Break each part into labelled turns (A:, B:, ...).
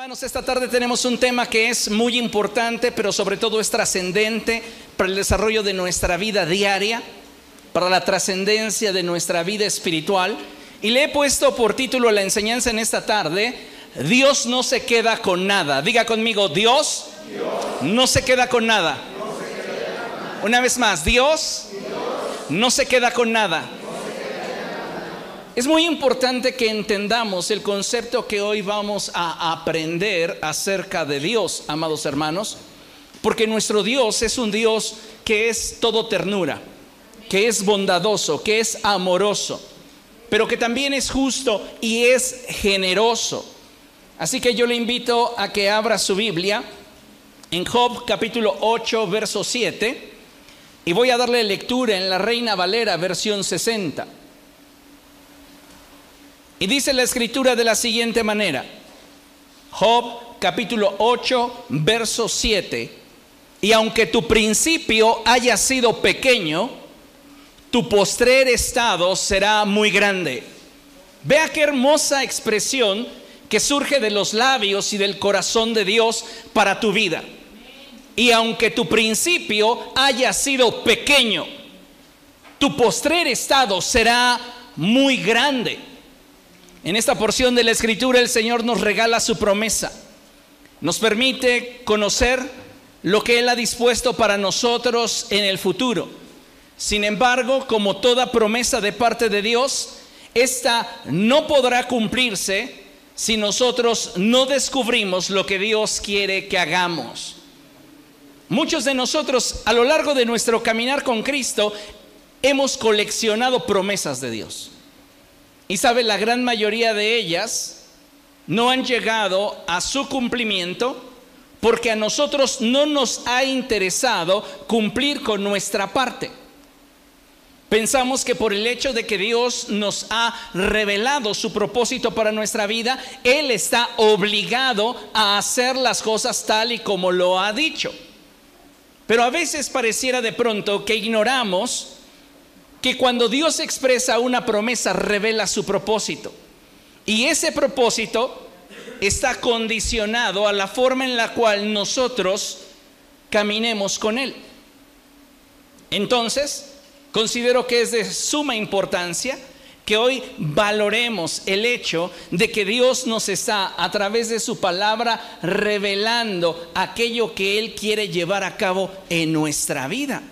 A: Hermanos, esta tarde tenemos un tema que es muy importante, pero sobre todo es trascendente para el desarrollo de nuestra vida diaria, para la trascendencia de nuestra vida espiritual. Y le he puesto por título a la enseñanza en esta tarde, Dios no se queda con nada. Diga conmigo, Dios, no se queda con nada. Una vez más, Dios, no se queda con nada. Es muy importante que entendamos el concepto que hoy vamos a aprender acerca de Dios, amados hermanos, porque nuestro Dios es un Dios que es todo ternura, que es bondadoso, que es amoroso, pero que también es justo y es generoso. Así que yo le invito a que abra su Biblia en Job capítulo 8, verso 7, y voy a darle lectura en la Reina Valera, versión 60. Y dice la escritura de la siguiente manera, Job capítulo 8, verso 7, y aunque tu principio haya sido pequeño, tu postrer estado será muy grande. Vea qué hermosa expresión que surge de los labios y del corazón de Dios para tu vida. Y aunque tu principio haya sido pequeño, tu postrer estado será muy grande. En esta porción de la escritura el Señor nos regala su promesa. Nos permite conocer lo que Él ha dispuesto para nosotros en el futuro. Sin embargo, como toda promesa de parte de Dios, esta no podrá cumplirse si nosotros no descubrimos lo que Dios quiere que hagamos. Muchos de nosotros a lo largo de nuestro caminar con Cristo hemos coleccionado promesas de Dios. Y sabe, la gran mayoría de ellas no han llegado a su cumplimiento porque a nosotros no nos ha interesado cumplir con nuestra parte. Pensamos que por el hecho de que Dios nos ha revelado su propósito para nuestra vida, Él está obligado a hacer las cosas tal y como lo ha dicho. Pero a veces pareciera de pronto que ignoramos que cuando Dios expresa una promesa revela su propósito. Y ese propósito está condicionado a la forma en la cual nosotros caminemos con Él. Entonces, considero que es de suma importancia que hoy valoremos el hecho de que Dios nos está a través de su palabra revelando aquello que Él quiere llevar a cabo en nuestra vida.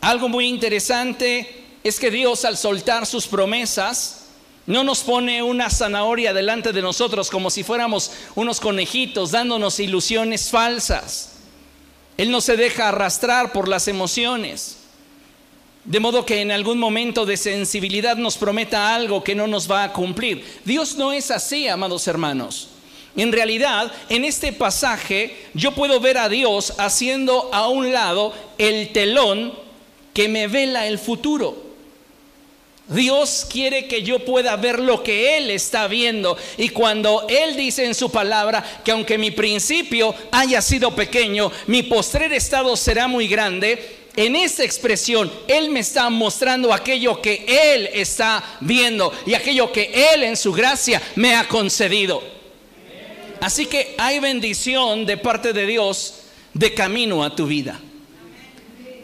A: Algo muy interesante es que Dios al soltar sus promesas no nos pone una zanahoria delante de nosotros como si fuéramos unos conejitos dándonos ilusiones falsas. Él no se deja arrastrar por las emociones. De modo que en algún momento de sensibilidad nos prometa algo que no nos va a cumplir. Dios no es así, amados hermanos. En realidad, en este pasaje yo puedo ver a Dios haciendo a un lado el telón que me vela el futuro. Dios quiere que yo pueda ver lo que Él está viendo. Y cuando Él dice en su palabra que aunque mi principio haya sido pequeño, mi postrer estado será muy grande, en esa expresión Él me está mostrando aquello que Él está viendo y aquello que Él en su gracia me ha concedido. Así que hay bendición de parte de Dios de camino a tu vida.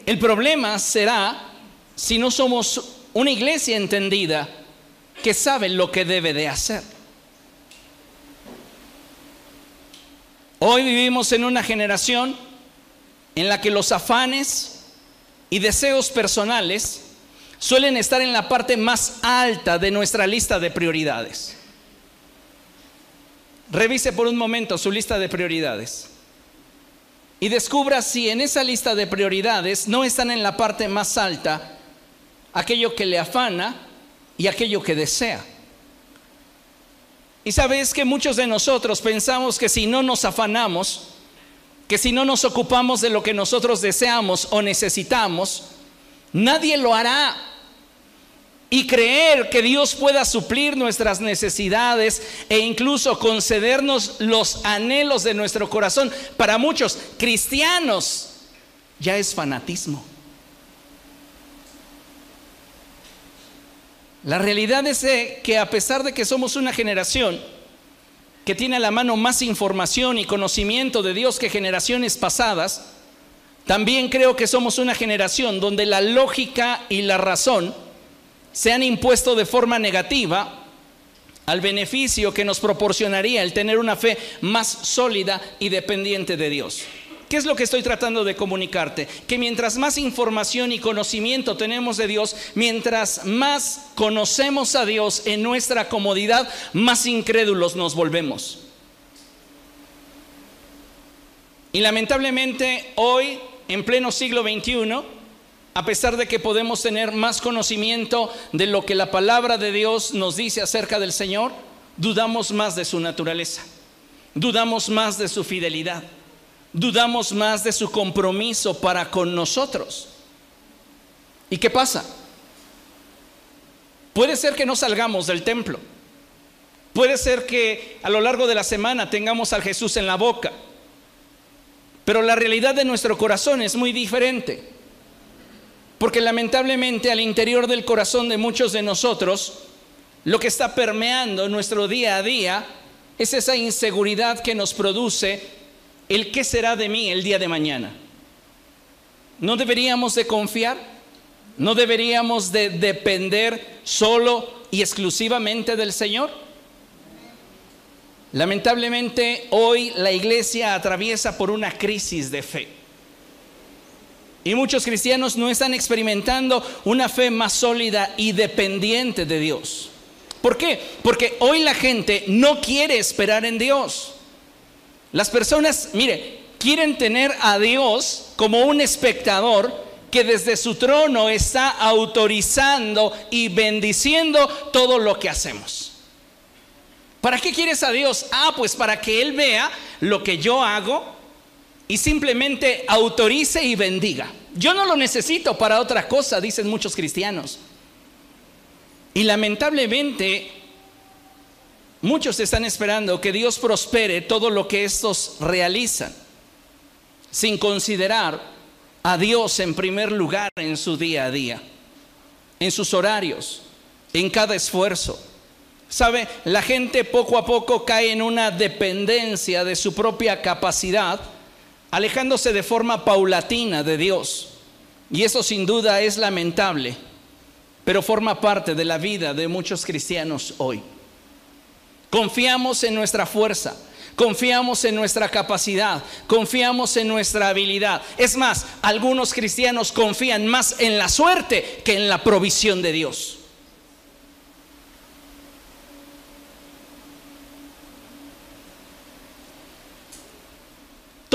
A: El problema será si no somos una iglesia entendida que sabe lo que debe de hacer. Hoy vivimos en una generación en la que los afanes y deseos personales suelen estar en la parte más alta de nuestra lista de prioridades. Revise por un momento su lista de prioridades y descubra si en esa lista de prioridades no están en la parte más alta aquello que le afana y aquello que desea. Y sabes que muchos de nosotros pensamos que si no nos afanamos, que si no nos ocupamos de lo que nosotros deseamos o necesitamos, nadie lo hará y creer que Dios pueda suplir nuestras necesidades e incluso concedernos los anhelos de nuestro corazón, para muchos cristianos ya es fanatismo. La realidad es que a pesar de que somos una generación que tiene a la mano más información y conocimiento de Dios que generaciones pasadas, también creo que somos una generación donde la lógica y la razón se han impuesto de forma negativa al beneficio que nos proporcionaría el tener una fe más sólida y dependiente de Dios. ¿Qué es lo que estoy tratando de comunicarte? Que mientras más información y conocimiento tenemos de Dios, mientras más conocemos a Dios en nuestra comodidad, más incrédulos nos volvemos. Y lamentablemente hoy, en pleno siglo XXI, a pesar de que podemos tener más conocimiento de lo que la palabra de Dios nos dice acerca del Señor, dudamos más de su naturaleza, dudamos más de su fidelidad dudamos más de su compromiso para con nosotros. ¿Y qué pasa? Puede ser que no salgamos del templo. Puede ser que a lo largo de la semana tengamos al Jesús en la boca. Pero la realidad de nuestro corazón es muy diferente. Porque lamentablemente al interior del corazón de muchos de nosotros, lo que está permeando nuestro día a día es esa inseguridad que nos produce el qué será de mí el día de mañana. ¿No deberíamos de confiar? ¿No deberíamos de depender solo y exclusivamente del Señor? Lamentablemente hoy la iglesia atraviesa por una crisis de fe. Y muchos cristianos no están experimentando una fe más sólida y dependiente de Dios. ¿Por qué? Porque hoy la gente no quiere esperar en Dios. Las personas, mire, quieren tener a Dios como un espectador que desde su trono está autorizando y bendiciendo todo lo que hacemos. ¿Para qué quieres a Dios? Ah, pues para que Él vea lo que yo hago y simplemente autorice y bendiga. Yo no lo necesito para otra cosa, dicen muchos cristianos. Y lamentablemente Muchos están esperando que Dios prospere todo lo que estos realizan, sin considerar a Dios en primer lugar en su día a día, en sus horarios, en cada esfuerzo. ¿Sabe? La gente poco a poco cae en una dependencia de su propia capacidad, alejándose de forma paulatina de Dios. Y eso sin duda es lamentable, pero forma parte de la vida de muchos cristianos hoy. Confiamos en nuestra fuerza, confiamos en nuestra capacidad, confiamos en nuestra habilidad. Es más, algunos cristianos confían más en la suerte que en la provisión de Dios.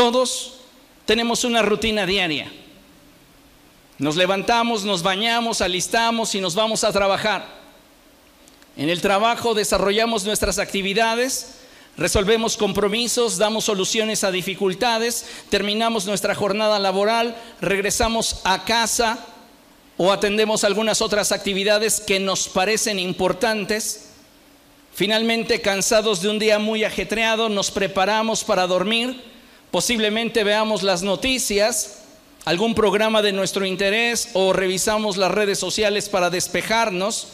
A: Todos tenemos una rutina diaria. Nos levantamos, nos bañamos, alistamos y nos vamos a trabajar. En el trabajo desarrollamos nuestras actividades, resolvemos compromisos, damos soluciones a dificultades, terminamos nuestra jornada laboral, regresamos a casa o atendemos algunas otras actividades que nos parecen importantes. Finalmente, cansados de un día muy ajetreado, nos preparamos para dormir, posiblemente veamos las noticias, algún programa de nuestro interés o revisamos las redes sociales para despejarnos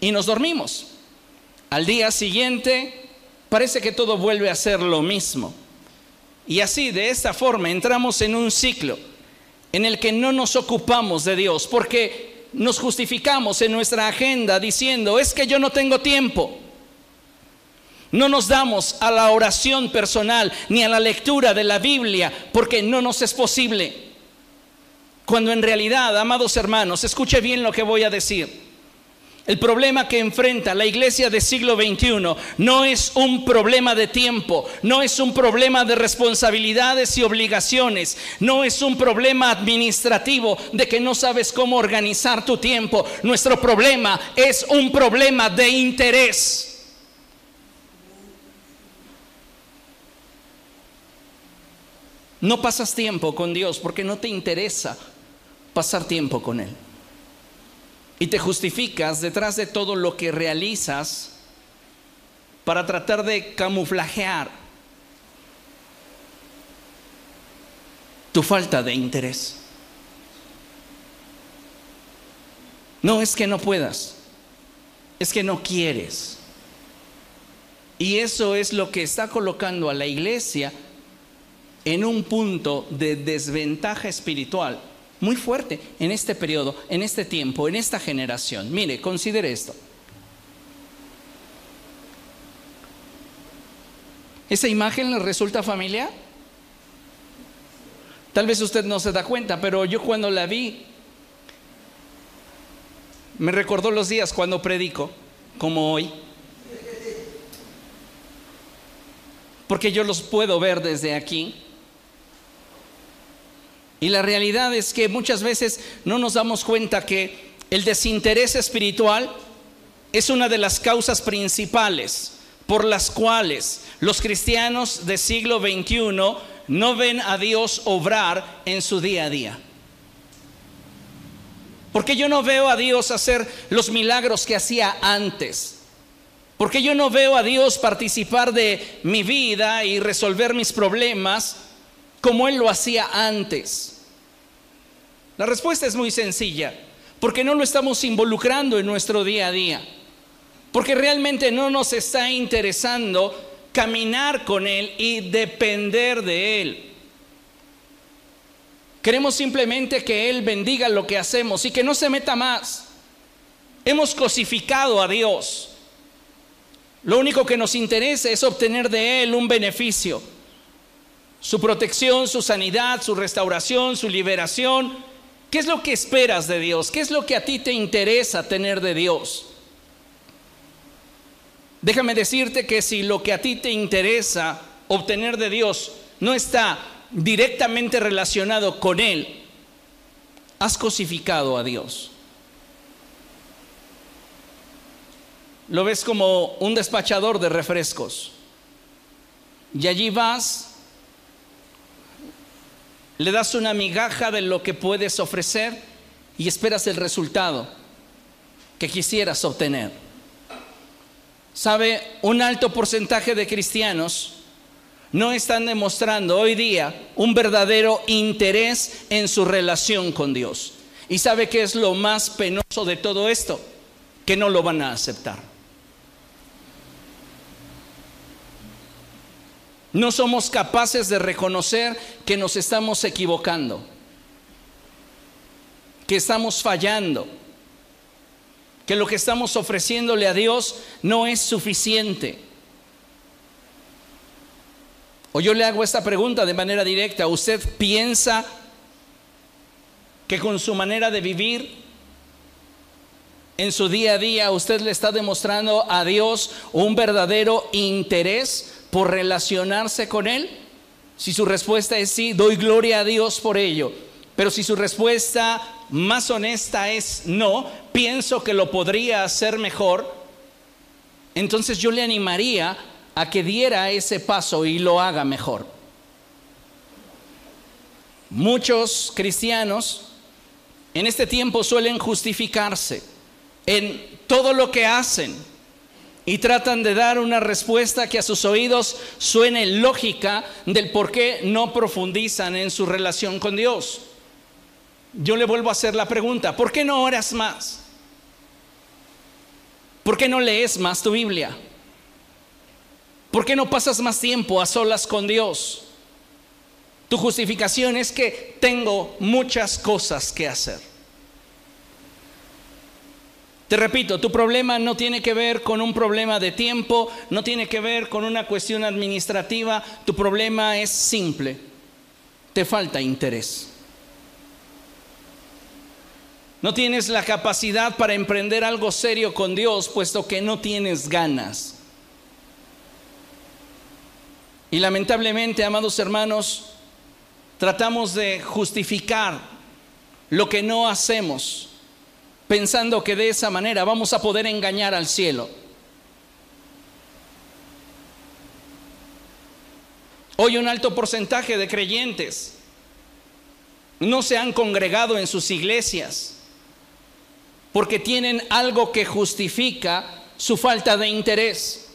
A: y nos dormimos. Al día siguiente parece que todo vuelve a ser lo mismo. Y así, de esta forma, entramos en un ciclo en el que no nos ocupamos de Dios, porque nos justificamos en nuestra agenda diciendo, es que yo no tengo tiempo. No nos damos a la oración personal ni a la lectura de la Biblia porque no nos es posible. Cuando en realidad, amados hermanos, escuche bien lo que voy a decir. El problema que enfrenta la iglesia del siglo XXI no es un problema de tiempo, no es un problema de responsabilidades y obligaciones, no es un problema administrativo de que no sabes cómo organizar tu tiempo. Nuestro problema es un problema de interés. No pasas tiempo con Dios porque no te interesa pasar tiempo con Él y te justificas detrás de todo lo que realizas para tratar de camuflajear tu falta de interés. No es que no puedas, es que no quieres. Y eso es lo que está colocando a la iglesia en un punto de desventaja espiritual muy fuerte en este periodo, en este tiempo, en esta generación. Mire, considere esto. ¿Esa imagen le resulta familiar? Tal vez usted no se da cuenta, pero yo cuando la vi, me recordó los días cuando predico, como hoy. Porque yo los puedo ver desde aquí. Y la realidad es que muchas veces no nos damos cuenta que el desinterés espiritual es una de las causas principales por las cuales los cristianos del siglo XXI no ven a Dios obrar en su día a día. Porque yo no veo a Dios hacer los milagros que hacía antes. Porque yo no veo a Dios participar de mi vida y resolver mis problemas como Él lo hacía antes. La respuesta es muy sencilla. Porque no lo estamos involucrando en nuestro día a día. Porque realmente no nos está interesando caminar con Él y depender de Él. Queremos simplemente que Él bendiga lo que hacemos y que no se meta más. Hemos cosificado a Dios. Lo único que nos interesa es obtener de Él un beneficio. Su protección, su sanidad, su restauración, su liberación. ¿Qué es lo que esperas de Dios? ¿Qué es lo que a ti te interesa tener de Dios? Déjame decirte que si lo que a ti te interesa obtener de Dios no está directamente relacionado con Él, has cosificado a Dios. Lo ves como un despachador de refrescos. Y allí vas, le das una migaja de lo que puedes ofrecer y esperas el resultado que quisieras obtener. Sabe, un alto porcentaje de cristianos no están demostrando hoy día un verdadero interés en su relación con Dios. ¿Y sabe qué es lo más penoso de todo esto? Que no lo van a aceptar. No somos capaces de reconocer que nos estamos equivocando, que estamos fallando que lo que estamos ofreciéndole a Dios no es suficiente. O yo le hago esta pregunta de manera directa, ¿usted piensa que con su manera de vivir en su día a día usted le está demostrando a Dios un verdadero interés por relacionarse con Él? Si su respuesta es sí, doy gloria a Dios por ello. Pero si su respuesta más honesta es no, pienso que lo podría hacer mejor, entonces yo le animaría a que diera ese paso y lo haga mejor. Muchos cristianos en este tiempo suelen justificarse en todo lo que hacen y tratan de dar una respuesta que a sus oídos suene lógica del por qué no profundizan en su relación con Dios yo le vuelvo a hacer la pregunta, ¿por qué no oras más? ¿Por qué no lees más tu Biblia? ¿Por qué no pasas más tiempo a solas con Dios? Tu justificación es que tengo muchas cosas que hacer. Te repito, tu problema no tiene que ver con un problema de tiempo, no tiene que ver con una cuestión administrativa, tu problema es simple, te falta interés. No tienes la capacidad para emprender algo serio con Dios, puesto que no tienes ganas. Y lamentablemente, amados hermanos, tratamos de justificar lo que no hacemos, pensando que de esa manera vamos a poder engañar al cielo. Hoy un alto porcentaje de creyentes no se han congregado en sus iglesias porque tienen algo que justifica su falta de interés.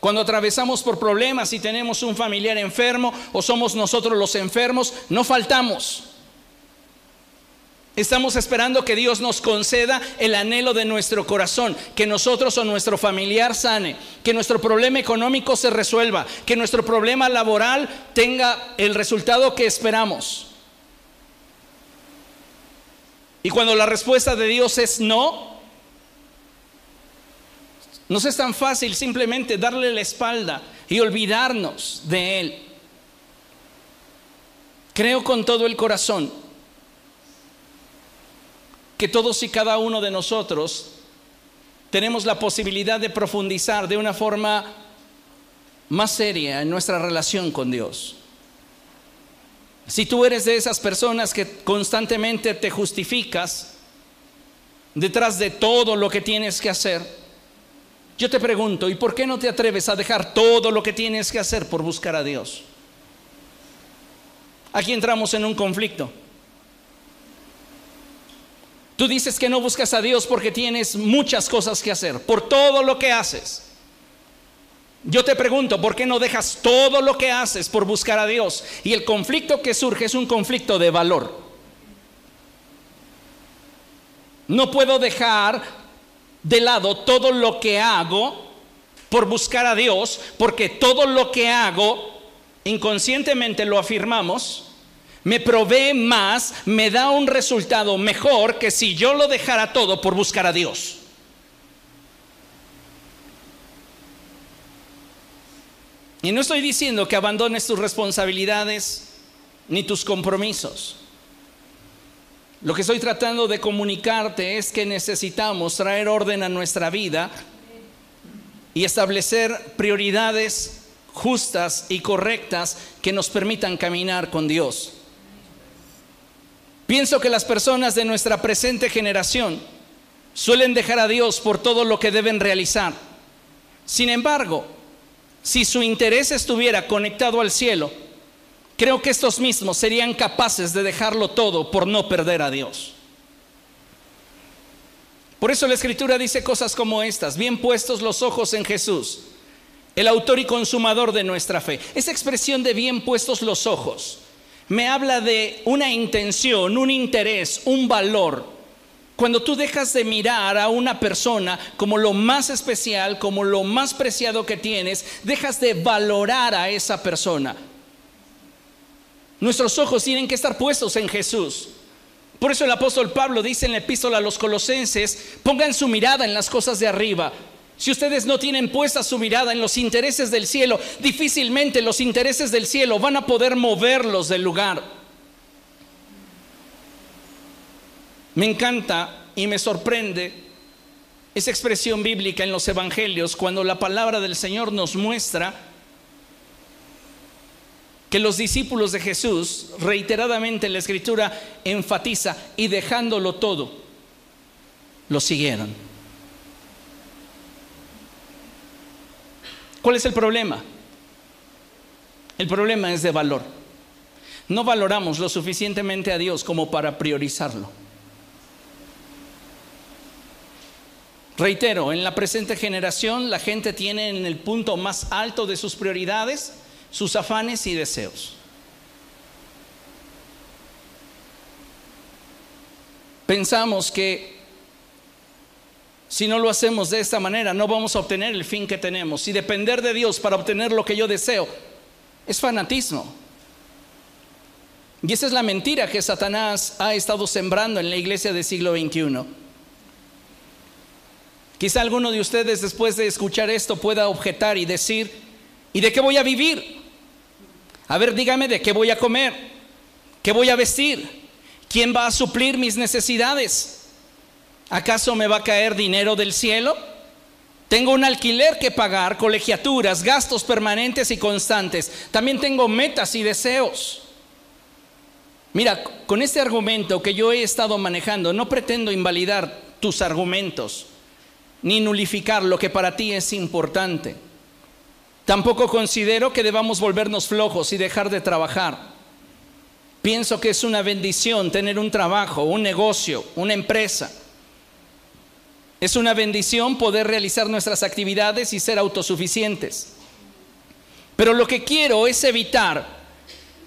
A: Cuando atravesamos por problemas y tenemos un familiar enfermo o somos nosotros los enfermos, no faltamos. Estamos esperando que Dios nos conceda el anhelo de nuestro corazón, que nosotros o nuestro familiar sane, que nuestro problema económico se resuelva, que nuestro problema laboral tenga el resultado que esperamos. Y cuando la respuesta de Dios es no, no es tan fácil simplemente darle la espalda y olvidarnos de Él. Creo con todo el corazón que todos y cada uno de nosotros tenemos la posibilidad de profundizar de una forma más seria en nuestra relación con Dios. Si tú eres de esas personas que constantemente te justificas detrás de todo lo que tienes que hacer, yo te pregunto, ¿y por qué no te atreves a dejar todo lo que tienes que hacer por buscar a Dios? Aquí entramos en un conflicto. Tú dices que no buscas a Dios porque tienes muchas cosas que hacer, por todo lo que haces. Yo te pregunto, ¿por qué no dejas todo lo que haces por buscar a Dios? Y el conflicto que surge es un conflicto de valor. No puedo dejar de lado todo lo que hago por buscar a Dios, porque todo lo que hago, inconscientemente lo afirmamos, me provee más, me da un resultado mejor que si yo lo dejara todo por buscar a Dios. Y no estoy diciendo que abandones tus responsabilidades ni tus compromisos. Lo que estoy tratando de comunicarte es que necesitamos traer orden a nuestra vida y establecer prioridades justas y correctas que nos permitan caminar con Dios. Pienso que las personas de nuestra presente generación suelen dejar a Dios por todo lo que deben realizar. Sin embargo, si su interés estuviera conectado al cielo, creo que estos mismos serían capaces de dejarlo todo por no perder a Dios. Por eso la escritura dice cosas como estas, bien puestos los ojos en Jesús, el autor y consumador de nuestra fe. Esa expresión de bien puestos los ojos me habla de una intención, un interés, un valor. Cuando tú dejas de mirar a una persona como lo más especial, como lo más preciado que tienes, dejas de valorar a esa persona. Nuestros ojos tienen que estar puestos en Jesús. Por eso el apóstol Pablo dice en la epístola a los colosenses, pongan su mirada en las cosas de arriba, si ustedes no tienen puesta su mirada en los intereses del cielo, difícilmente los intereses del cielo van a poder moverlos del lugar. Me encanta y me sorprende esa expresión bíblica en los evangelios cuando la palabra del Señor nos muestra que los discípulos de Jesús, reiteradamente en la escritura, enfatiza y dejándolo todo, lo siguieron. ¿Cuál es el problema? El problema es de valor. No valoramos lo suficientemente a Dios como para priorizarlo. Reitero, en la presente generación la gente tiene en el punto más alto de sus prioridades sus afanes y deseos. Pensamos que si no lo hacemos de esta manera, no vamos a obtener el fin que tenemos. Y depender de Dios para obtener lo que yo deseo es fanatismo. Y esa es la mentira que Satanás ha estado sembrando en la iglesia del siglo XXI. Quizá alguno de ustedes después de escuchar esto pueda objetar y decir, ¿y de qué voy a vivir? A ver, dígame de qué voy a comer, qué voy a vestir, quién va a suplir mis necesidades. ¿Acaso me va a caer dinero del cielo? Tengo un alquiler que pagar, colegiaturas, gastos permanentes y constantes. También tengo metas y deseos. Mira, con este argumento que yo he estado manejando, no pretendo invalidar tus argumentos, ni nulificar lo que para ti es importante. Tampoco considero que debamos volvernos flojos y dejar de trabajar. Pienso que es una bendición tener un trabajo, un negocio, una empresa es una bendición poder realizar nuestras actividades y ser autosuficientes. Pero lo que quiero es evitar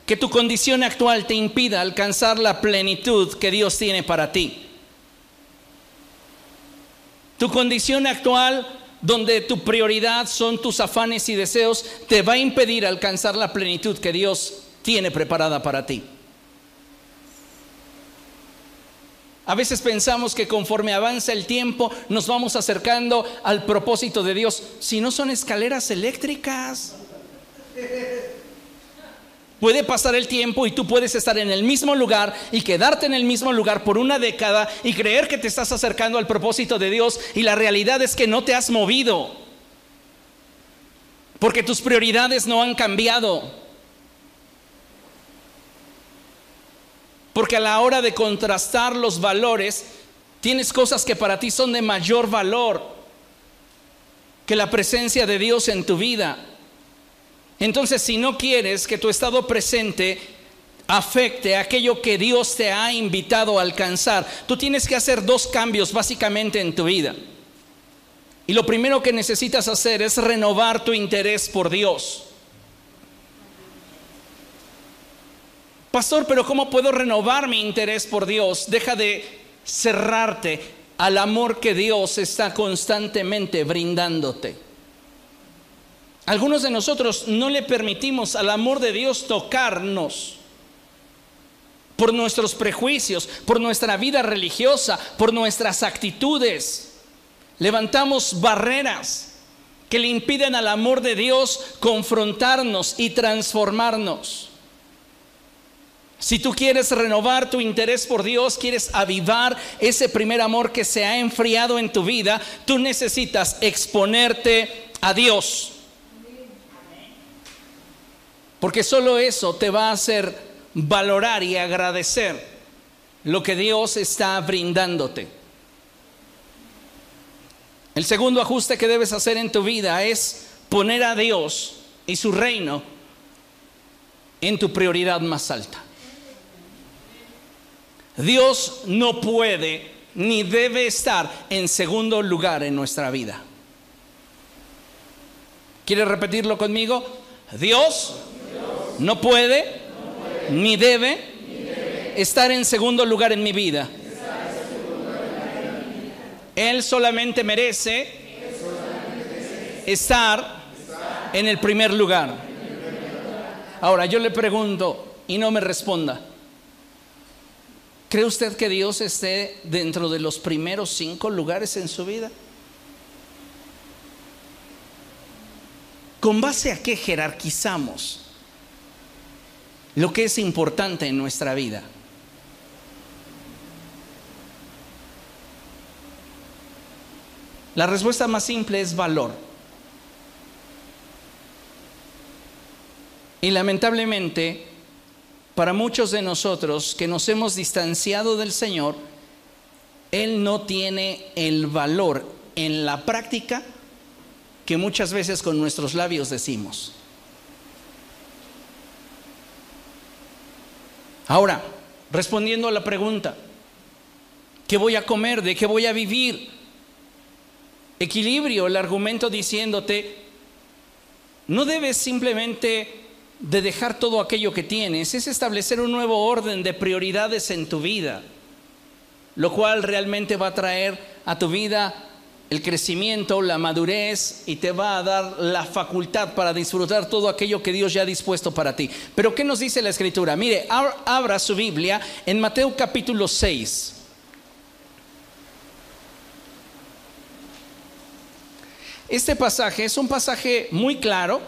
A: que tu condición actual te impida alcanzar la plenitud que Dios tiene para ti. Tu condición actual, donde tu prioridad son tus afanes y deseos, te va a impedir alcanzar la plenitud que Dios tiene preparada para ti. A veces pensamos que conforme avanza el tiempo nos vamos acercando al propósito de Dios. Si no son escaleras eléctricas. Puede pasar el tiempo y tú puedes estar en el mismo lugar y quedarte en el mismo lugar por una década y creer que te estás acercando al propósito de Dios y la realidad es que no te has movido. Porque tus prioridades no han cambiado. Porque a la hora de contrastar los valores, tienes cosas que para ti son de mayor valor que la presencia de Dios en tu vida. Entonces, si no quieres que tu estado presente afecte aquello que Dios te ha invitado a alcanzar, tú tienes que hacer dos cambios básicamente en tu vida. Y lo primero que necesitas hacer es renovar tu interés por Dios. Pastor, pero ¿cómo puedo renovar mi interés por Dios? Deja de cerrarte al amor que Dios está constantemente brindándote. Algunos de nosotros no le permitimos al amor de Dios tocarnos por nuestros prejuicios, por nuestra vida religiosa, por nuestras actitudes. Levantamos barreras que le impiden al amor de Dios confrontarnos y transformarnos. Si tú quieres renovar tu interés por Dios, quieres avivar ese primer amor que se ha enfriado en tu vida, tú necesitas exponerte a Dios. Porque solo eso te va a hacer valorar y agradecer lo que Dios está brindándote. El segundo ajuste que debes hacer en tu vida es poner a Dios y su reino en tu prioridad más alta. Dios no puede ni debe estar en segundo lugar en nuestra vida. ¿Quiere repetirlo conmigo? Dios, no, puede, ni, debe estar en segundo lugar en mi vida. Él solamente merece, estar, en el primer lugar. Ahora yo le pregunto y no me responda. ¿Cree usted que Dios esté dentro de los primeros cinco lugares en su vida? ¿Con base a qué jerarquizamos lo que es importante en nuestra vida? La respuesta más simple es valor. Y lamentablemente para muchos de nosotros que nos hemos distanciado del Señor, Él no tiene el valor en la práctica que muchas veces con nuestros labios decimos. Ahora, respondiendo a la pregunta, ¿qué voy a comer? ¿De qué voy a vivir? Equilibrio, el argumento diciéndote, no debes simplemente de dejar todo aquello que tienes, es establecer un nuevo orden de prioridades en tu vida, lo cual realmente va a traer a tu vida el crecimiento, la madurez y te va a dar la facultad para disfrutar todo aquello que Dios ya ha dispuesto para ti. Pero ¿qué nos dice la escritura? Mire, abra su Biblia en Mateo capítulo 6. Este pasaje es un pasaje muy claro,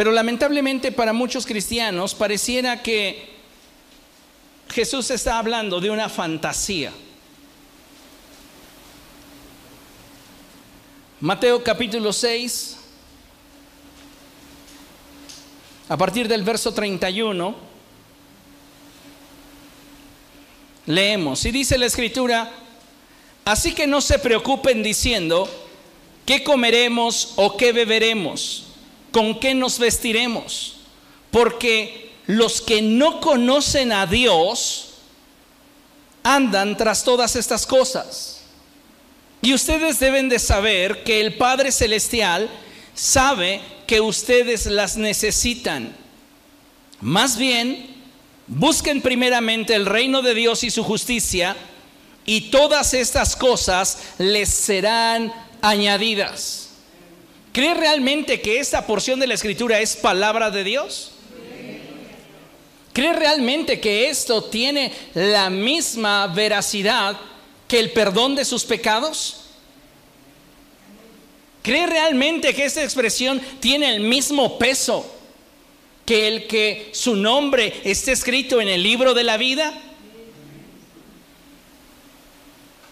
A: pero lamentablemente para muchos cristianos pareciera que Jesús está hablando de una fantasía. Mateo capítulo 6, a partir del verso 31, leemos, y dice la escritura, así que no se preocupen diciendo, ¿qué comeremos o qué beberemos? ¿Con qué nos vestiremos? Porque los que no conocen a Dios andan tras todas estas cosas. Y ustedes deben de saber que el Padre Celestial sabe que ustedes las necesitan. Más bien, busquen primeramente el reino de Dios y su justicia, y todas estas cosas les serán añadidas. ¿Cree realmente que esta porción de la escritura es palabra de Dios? ¿Cree realmente que esto tiene la misma veracidad que el perdón de sus pecados? ¿Cree realmente que esta expresión tiene el mismo peso que el que su nombre esté escrito en el libro de la vida?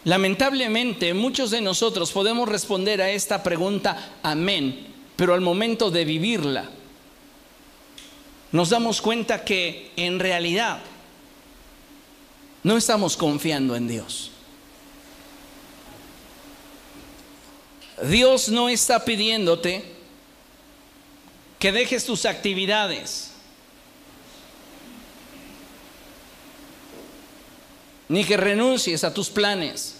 A: Lamentablemente, muchos de nosotros podemos responder a esta pregunta, amén, pero al momento de vivirla, nos damos cuenta que en realidad no estamos confiando en Dios. Dios no está pidiéndote que dejes tus actividades, ni que renuncies a tus planes.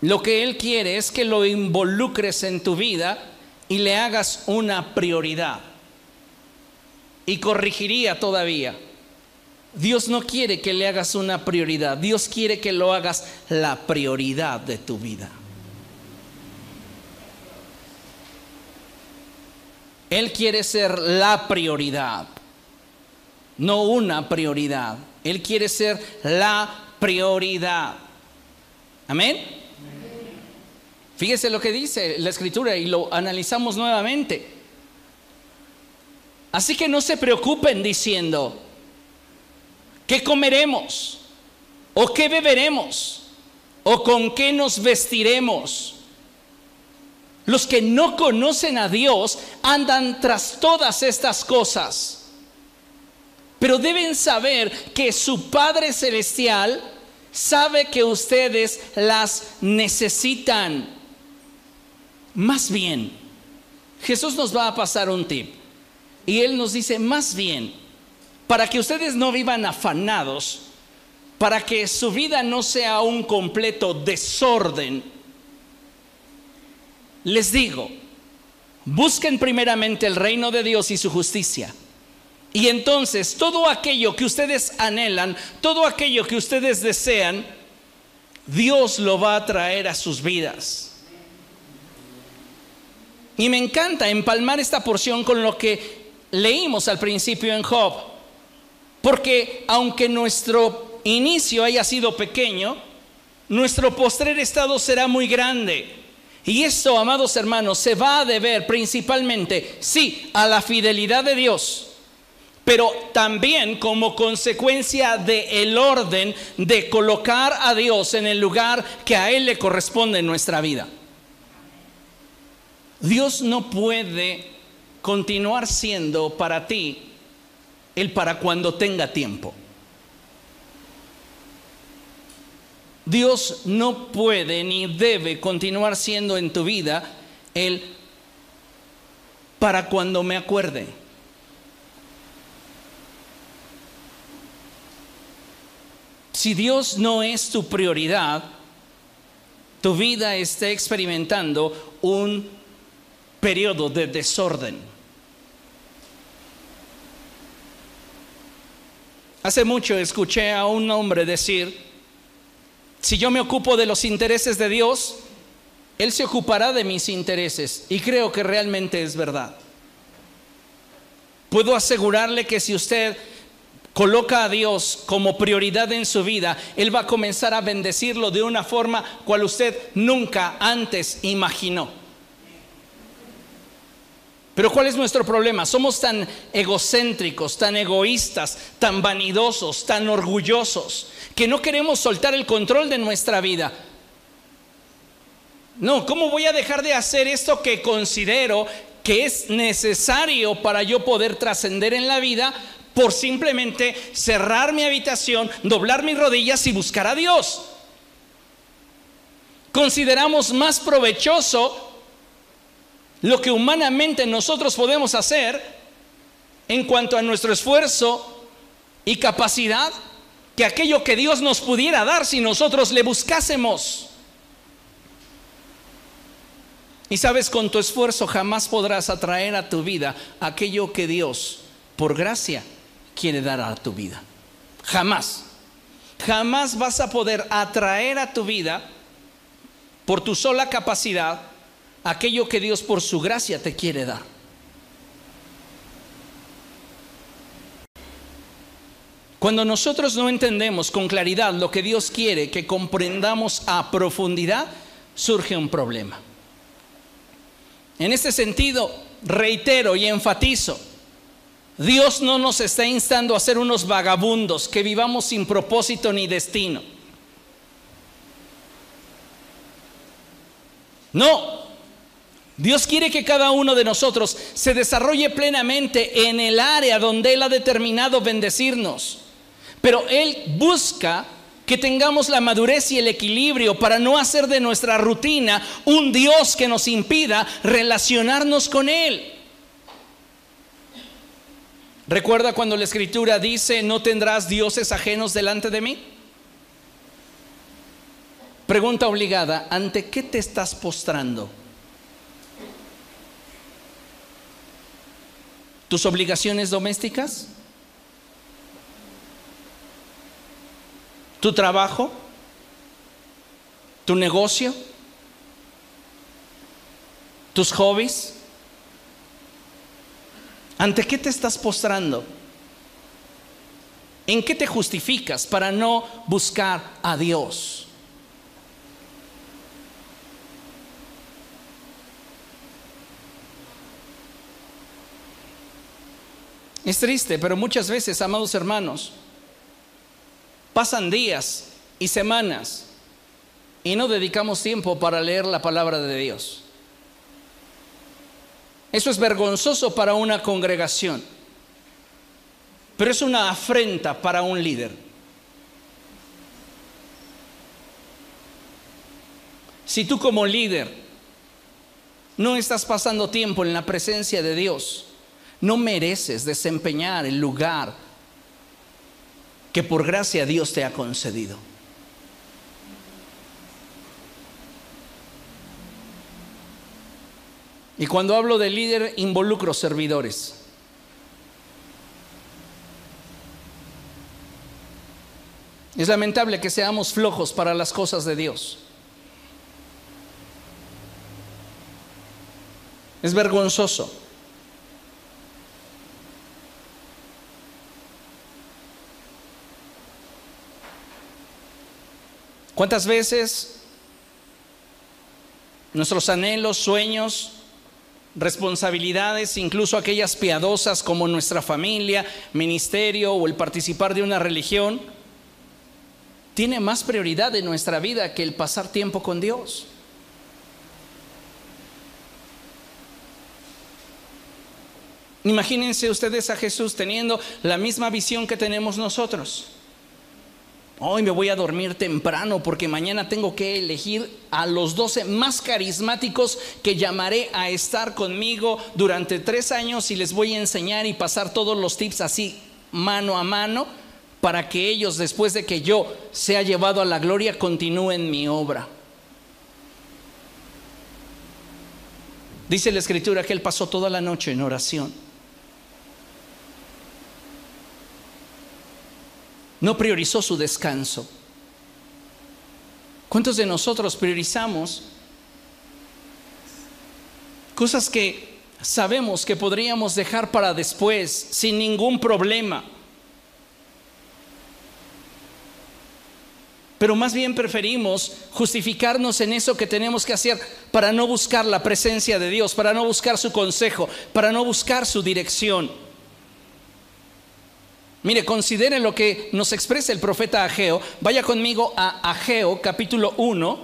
A: Lo que Él quiere es que lo involucres en tu vida y le hagas una prioridad. Y corregiría todavía. Dios no quiere que le hagas una prioridad. Dios quiere que lo hagas la prioridad de tu vida. Él quiere ser la prioridad, no una prioridad. Él quiere ser la prioridad. Amén. Fíjese lo que dice la escritura y lo analizamos nuevamente. Así que no se preocupen diciendo, ¿qué comeremos? ¿O qué beberemos? ¿O con qué nos vestiremos? Los que no conocen a Dios andan tras todas estas cosas. Pero deben saber que su Padre Celestial sabe que ustedes las necesitan. Más bien, Jesús nos va a pasar un tip. Y Él nos dice, más bien, para que ustedes no vivan afanados, para que su vida no sea un completo desorden, les digo, busquen primeramente el reino de Dios y su justicia y entonces todo aquello que ustedes anhelan, todo aquello que ustedes desean, Dios lo va a traer a sus vidas. Y me encanta empalmar esta porción con lo que leímos al principio en Job. Porque aunque nuestro inicio haya sido pequeño, nuestro postrer estado será muy grande. Y esto, amados hermanos, se va a deber principalmente, sí, a la fidelidad de Dios pero también como consecuencia del el orden de colocar a Dios en el lugar que a Él le corresponde en nuestra vida. Dios no puede continuar siendo para ti el para cuando tenga tiempo. Dios no puede ni debe continuar siendo en tu vida el para cuando me acuerde. Si Dios no es tu prioridad, tu vida está experimentando un periodo de desorden. Hace mucho escuché a un hombre decir, si yo me ocupo de los intereses de Dios, Él se ocupará de mis intereses. Y creo que realmente es verdad. Puedo asegurarle que si usted coloca a Dios como prioridad en su vida, Él va a comenzar a bendecirlo de una forma cual usted nunca antes imaginó. Pero ¿cuál es nuestro problema? Somos tan egocéntricos, tan egoístas, tan vanidosos, tan orgullosos, que no queremos soltar el control de nuestra vida. No, ¿cómo voy a dejar de hacer esto que considero que es necesario para yo poder trascender en la vida por simplemente cerrar mi habitación, doblar mis rodillas y buscar a Dios. Consideramos más provechoso lo que humanamente nosotros podemos hacer en cuanto a nuestro esfuerzo y capacidad que aquello que Dios nos pudiera dar si nosotros le buscásemos. Y sabes, con tu esfuerzo jamás podrás atraer a tu vida aquello que Dios, por gracia, quiere dar a tu vida. Jamás. Jamás vas a poder atraer a tu vida, por tu sola capacidad, aquello que Dios por su gracia te quiere dar. Cuando nosotros no entendemos con claridad lo que Dios quiere que comprendamos a profundidad, surge un problema. En este sentido, reitero y enfatizo, Dios no nos está instando a ser unos vagabundos que vivamos sin propósito ni destino. No, Dios quiere que cada uno de nosotros se desarrolle plenamente en el área donde Él ha determinado bendecirnos. Pero Él busca que tengamos la madurez y el equilibrio para no hacer de nuestra rutina un Dios que nos impida relacionarnos con Él. ¿Recuerda cuando la escritura dice, no tendrás dioses ajenos delante de mí? Pregunta obligada, ¿ante qué te estás postrando? ¿Tus obligaciones domésticas? tu trabajo, tu negocio, tus hobbies. ¿Ante qué te estás postrando? ¿En qué te justificas para no buscar a Dios? Es triste, pero muchas veces, amados hermanos, Pasan días y semanas y no dedicamos tiempo para leer la palabra de Dios. Eso es vergonzoso para una congregación, pero es una afrenta para un líder. Si tú como líder no estás pasando tiempo en la presencia de Dios, no mereces desempeñar el lugar que por gracia Dios te ha concedido. Y cuando hablo de líder, involucro servidores. Es lamentable que seamos flojos para las cosas de Dios. Es vergonzoso. ¿Cuántas veces nuestros anhelos, sueños, responsabilidades, incluso aquellas piadosas como nuestra familia, ministerio o el participar de una religión, tiene más prioridad en nuestra vida que el pasar tiempo con Dios? Imagínense ustedes a Jesús teniendo la misma visión que tenemos nosotros. Hoy me voy a dormir temprano porque mañana tengo que elegir a los 12 más carismáticos que llamaré a estar conmigo durante tres años y les voy a enseñar y pasar todos los tips así mano a mano para que ellos después de que yo sea llevado a la gloria continúen mi obra. Dice la escritura que él pasó toda la noche en oración. No priorizó su descanso. ¿Cuántos de nosotros priorizamos cosas que sabemos que podríamos dejar para después sin ningún problema? Pero más bien preferimos justificarnos en eso que tenemos que hacer para no buscar la presencia de Dios, para no buscar su consejo, para no buscar su dirección. Mire, considere lo que nos expresa el profeta Ageo. Vaya conmigo a Ageo capítulo 1.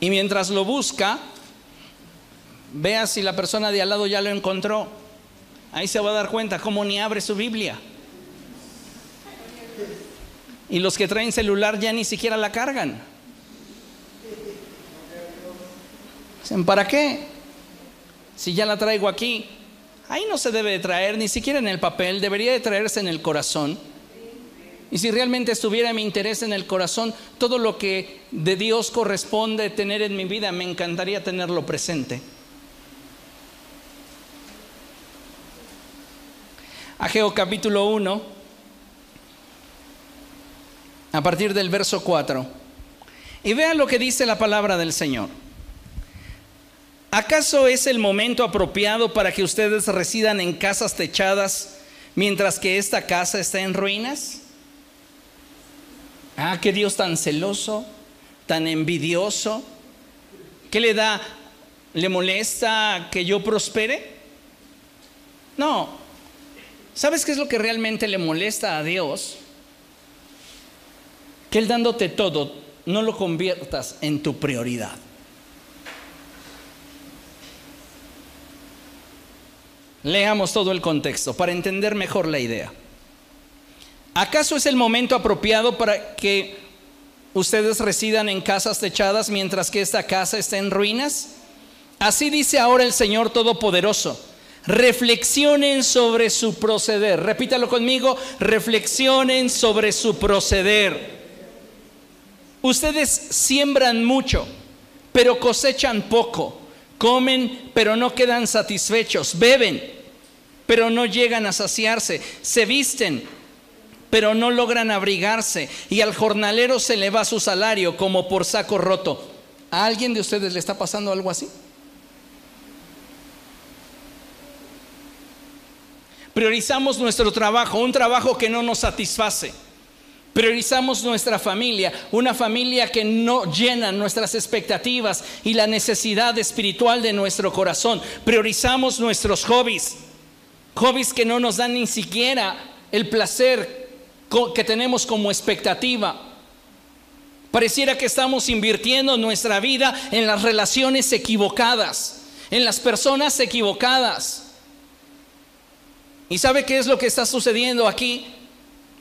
A: Y mientras lo busca, vea si la persona de al lado ya lo encontró. Ahí se va a dar cuenta cómo ni abre su Biblia. Y los que traen celular ya ni siquiera la cargan. ¿Para qué? Si ya la traigo aquí, ahí no se debe de traer, ni siquiera en el papel, debería de traerse en el corazón. Y si realmente estuviera mi interés en el corazón, todo lo que de Dios corresponde tener en mi vida, me encantaría tenerlo presente. Ageo capítulo 1, a partir del verso 4. Y vean lo que dice la palabra del Señor. ¿Acaso es el momento apropiado para que ustedes residan en casas techadas mientras que esta casa está en ruinas? Ah, qué Dios tan celoso, tan envidioso. ¿Qué le da? ¿Le molesta que yo prospere? No. ¿Sabes qué es lo que realmente le molesta a Dios? Que Él dándote todo, no lo conviertas en tu prioridad. Leamos todo el contexto para entender mejor la idea. ¿Acaso es el momento apropiado para que ustedes residan en casas techadas mientras que esta casa está en ruinas? Así dice ahora el Señor Todopoderoso. Reflexionen sobre su proceder. Repítalo conmigo. Reflexionen sobre su proceder. Ustedes siembran mucho, pero cosechan poco. Comen, pero no quedan satisfechos. Beben, pero no llegan a saciarse. Se visten, pero no logran abrigarse. Y al jornalero se le va su salario como por saco roto. ¿A alguien de ustedes le está pasando algo así? Priorizamos nuestro trabajo, un trabajo que no nos satisface. Priorizamos nuestra familia, una familia que no llena nuestras expectativas y la necesidad espiritual de nuestro corazón. Priorizamos nuestros hobbies, hobbies que no nos dan ni siquiera el placer que tenemos como expectativa. Pareciera que estamos invirtiendo nuestra vida en las relaciones equivocadas, en las personas equivocadas. ¿Y sabe qué es lo que está sucediendo aquí?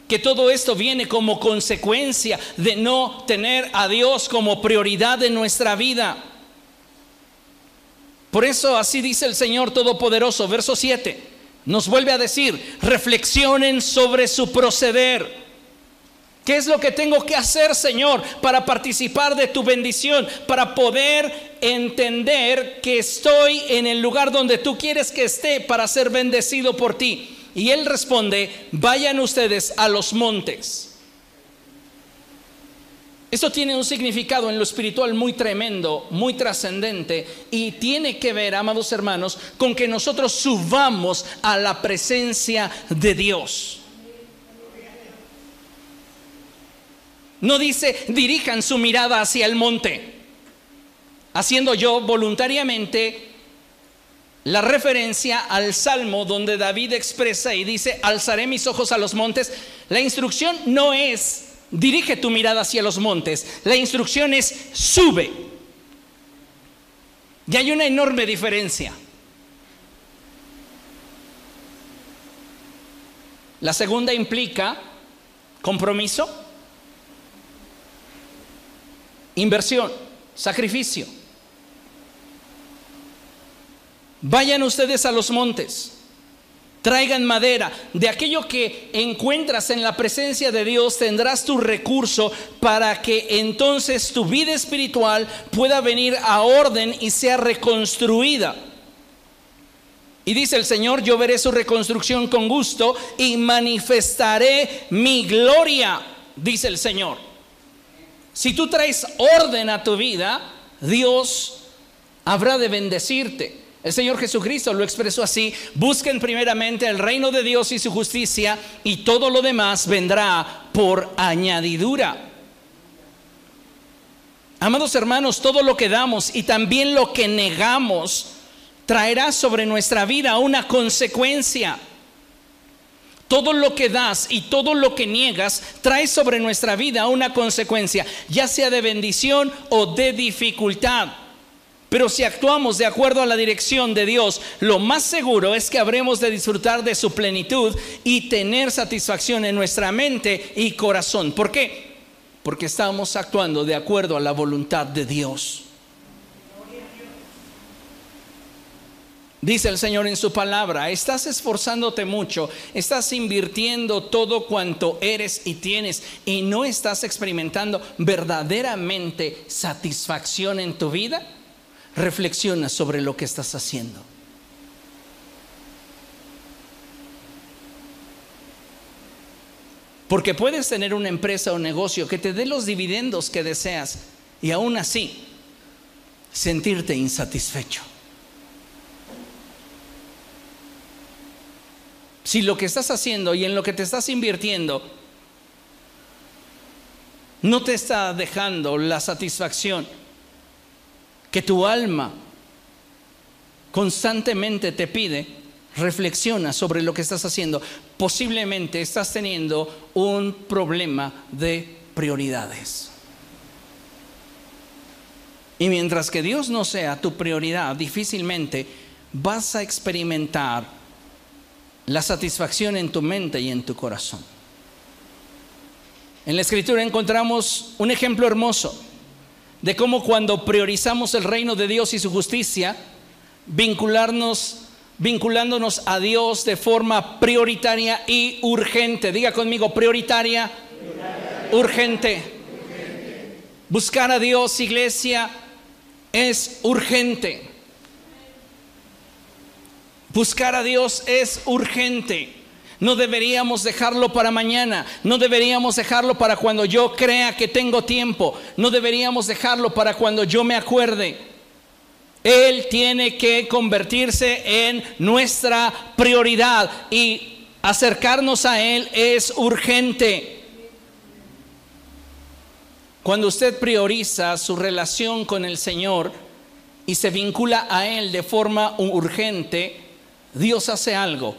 A: Que todo esto viene como consecuencia de no tener a Dios como prioridad en nuestra vida. Por eso así dice el Señor Todopoderoso, verso 7, nos vuelve a decir, reflexionen sobre su proceder. ¿Qué es lo que tengo que hacer, Señor, para participar de tu bendición, para poder entender que estoy en el lugar donde tú quieres que esté para ser bendecido por ti? Y él responde, vayan ustedes a los montes. Esto tiene un significado en lo espiritual muy tremendo, muy trascendente y tiene que ver, amados hermanos, con que nosotros subamos a la presencia de Dios. No dice dirijan su mirada hacia el monte, haciendo yo voluntariamente la referencia al salmo donde David expresa y dice, alzaré mis ojos a los montes. La instrucción no es, dirige tu mirada hacia los montes. La instrucción es, sube. Y hay una enorme diferencia. La segunda implica compromiso, inversión, sacrificio. Vayan ustedes a los montes, traigan madera. De aquello que encuentras en la presencia de Dios tendrás tu recurso para que entonces tu vida espiritual pueda venir a orden y sea reconstruida. Y dice el Señor, yo veré su reconstrucción con gusto y manifestaré mi gloria, dice el Señor. Si tú traes orden a tu vida, Dios habrá de bendecirte. El Señor Jesucristo lo expresó así, busquen primeramente el reino de Dios y su justicia y todo lo demás vendrá por añadidura. Amados hermanos, todo lo que damos y también lo que negamos traerá sobre nuestra vida una consecuencia. Todo lo que das y todo lo que niegas trae sobre nuestra vida una consecuencia, ya sea de bendición o de dificultad. Pero si actuamos de acuerdo a la dirección de Dios, lo más seguro es que habremos de disfrutar de su plenitud y tener satisfacción en nuestra mente y corazón. ¿Por qué? Porque estamos actuando de acuerdo a la voluntad de Dios. Dice el Señor en su palabra, estás esforzándote mucho, estás invirtiendo todo cuanto eres y tienes y no estás experimentando verdaderamente satisfacción en tu vida. Reflexiona sobre lo que estás haciendo. Porque puedes tener una empresa o negocio que te dé los dividendos que deseas y aún así sentirte insatisfecho. Si lo que estás haciendo y en lo que te estás invirtiendo no te está dejando la satisfacción que tu alma constantemente te pide, reflexiona sobre lo que estás haciendo. Posiblemente estás teniendo un problema de prioridades. Y mientras que Dios no sea tu prioridad, difícilmente vas a experimentar la satisfacción en tu mente y en tu corazón. En la escritura encontramos un ejemplo hermoso de cómo cuando priorizamos el reino de Dios y su justicia, vincularnos vinculándonos a Dios de forma prioritaria y urgente. Diga conmigo, prioritaria, urgente. Buscar a Dios, iglesia, es urgente. Buscar a Dios es urgente. No deberíamos dejarlo para mañana. No deberíamos dejarlo para cuando yo crea que tengo tiempo. No deberíamos dejarlo para cuando yo me acuerde. Él tiene que convertirse en nuestra prioridad y acercarnos a Él es urgente. Cuando usted prioriza su relación con el Señor y se vincula a Él de forma urgente, Dios hace algo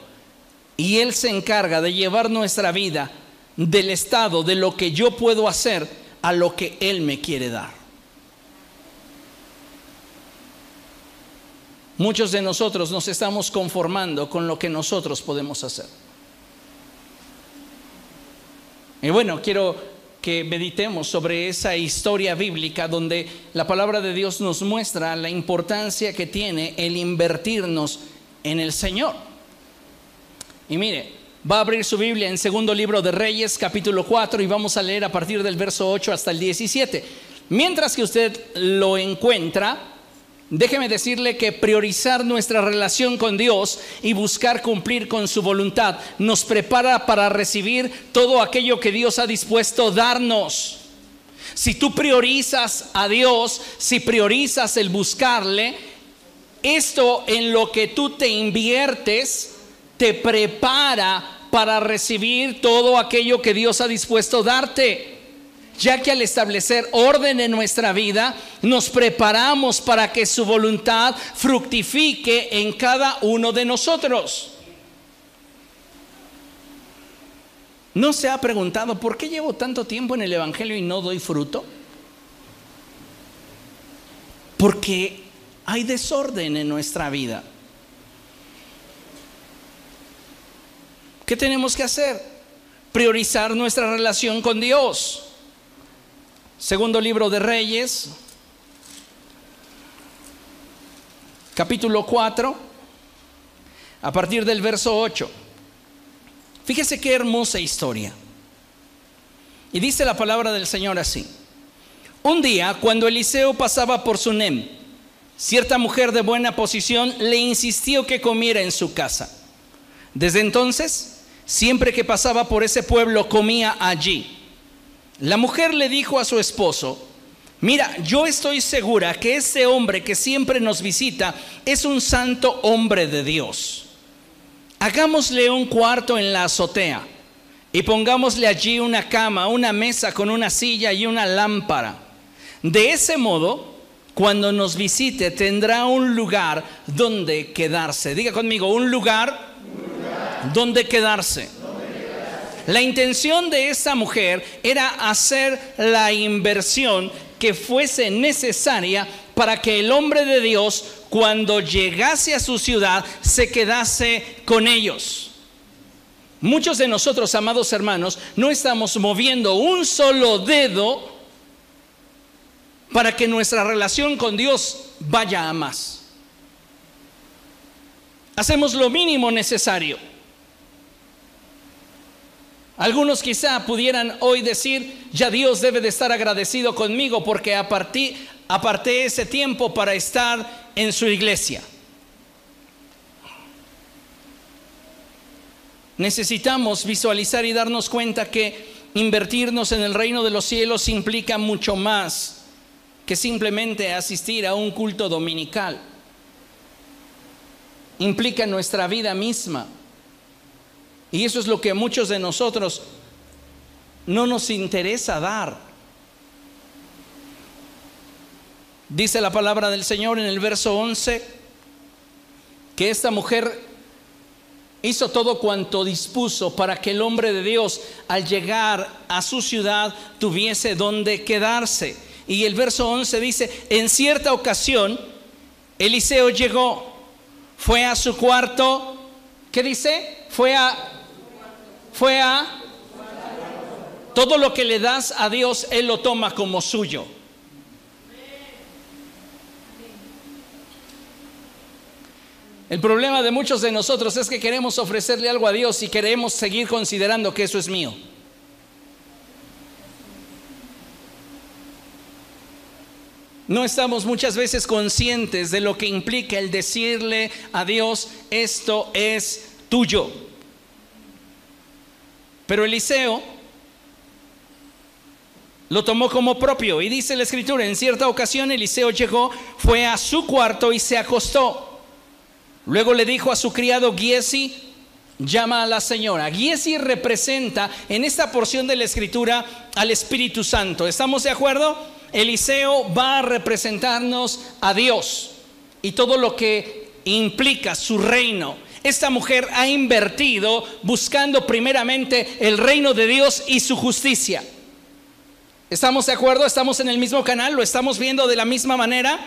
A: y Él se encarga de llevar nuestra vida del estado de lo que yo puedo hacer a lo que Él me quiere dar. Muchos de nosotros nos estamos conformando con lo que nosotros podemos hacer. Y bueno, quiero que meditemos sobre esa historia bíblica donde la palabra de Dios nos muestra la importancia que tiene el invertirnos en el Señor. Y mire, va a abrir su Biblia en segundo libro de Reyes, capítulo 4, y vamos a leer a partir del verso 8 hasta el 17. Mientras que usted lo encuentra, déjeme decirle que priorizar nuestra relación con Dios y buscar cumplir con su voluntad nos prepara para recibir todo aquello que Dios ha dispuesto darnos. Si tú priorizas a Dios, si priorizas el buscarle, esto en lo que tú te inviertes te prepara para recibir todo aquello que Dios ha dispuesto darte. Ya que al establecer orden en nuestra vida, nos preparamos para que su voluntad fructifique en cada uno de nosotros. ¿No se ha preguntado por qué llevo tanto tiempo en el Evangelio y no doy fruto? Porque hay desorden en nuestra vida. ¿Qué tenemos que hacer? Priorizar nuestra relación con Dios. Segundo libro de Reyes, capítulo 4, a partir del verso 8. Fíjese qué hermosa historia. Y dice la palabra del Señor así. Un día, cuando Eliseo pasaba por Sunem, Cierta mujer de buena posición le insistió que comiera en su casa. Desde entonces, siempre que pasaba por ese pueblo, comía allí. La mujer le dijo a su esposo, mira, yo estoy segura que ese hombre que siempre nos visita es un santo hombre de Dios. Hagámosle un cuarto en la azotea y pongámosle allí una cama, una mesa con una silla y una lámpara. De ese modo, cuando nos visite tendrá un lugar donde quedarse. Diga conmigo, un lugar, donde quedarse. La intención de esa mujer era hacer la inversión que fuese necesaria para que el hombre de Dios, cuando llegase a su ciudad, se quedase con ellos. Muchos de nosotros, amados hermanos, no estamos moviendo un solo dedo para que nuestra relación con Dios vaya a más. Hacemos lo mínimo necesario. Algunos quizá pudieran hoy decir, ya Dios debe de estar agradecido conmigo porque aparté ese tiempo para estar en su iglesia. Necesitamos visualizar y darnos cuenta que invertirnos en el reino de los cielos implica mucho más que simplemente asistir a un culto dominical. Implica nuestra vida misma. Y eso es lo que a muchos de nosotros no nos interesa dar. Dice la palabra del Señor en el verso 11 que esta mujer hizo todo cuanto dispuso para que el hombre de Dios al llegar a su ciudad tuviese donde quedarse. Y el verso 11 dice, en cierta ocasión, Eliseo llegó, fue a su cuarto, ¿qué dice? Fue a fue a... Todo lo que le das a Dios, Él lo toma como suyo. El problema de muchos de nosotros es que queremos ofrecerle algo a Dios y queremos seguir considerando que eso es mío. No estamos muchas veces conscientes de lo que implica el decirle a Dios, esto es tuyo. Pero Eliseo lo tomó como propio y dice la escritura, en cierta ocasión Eliseo llegó, fue a su cuarto y se acostó. Luego le dijo a su criado Giesi, llama a la señora. Giesi representa en esta porción de la escritura al Espíritu Santo. ¿Estamos de acuerdo? Eliseo va a representarnos a Dios y todo lo que implica su reino esta mujer ha invertido buscando primeramente el reino de Dios y su justicia. ¿Estamos de acuerdo? ¿Estamos en el mismo canal? ¿Lo estamos viendo de la misma manera?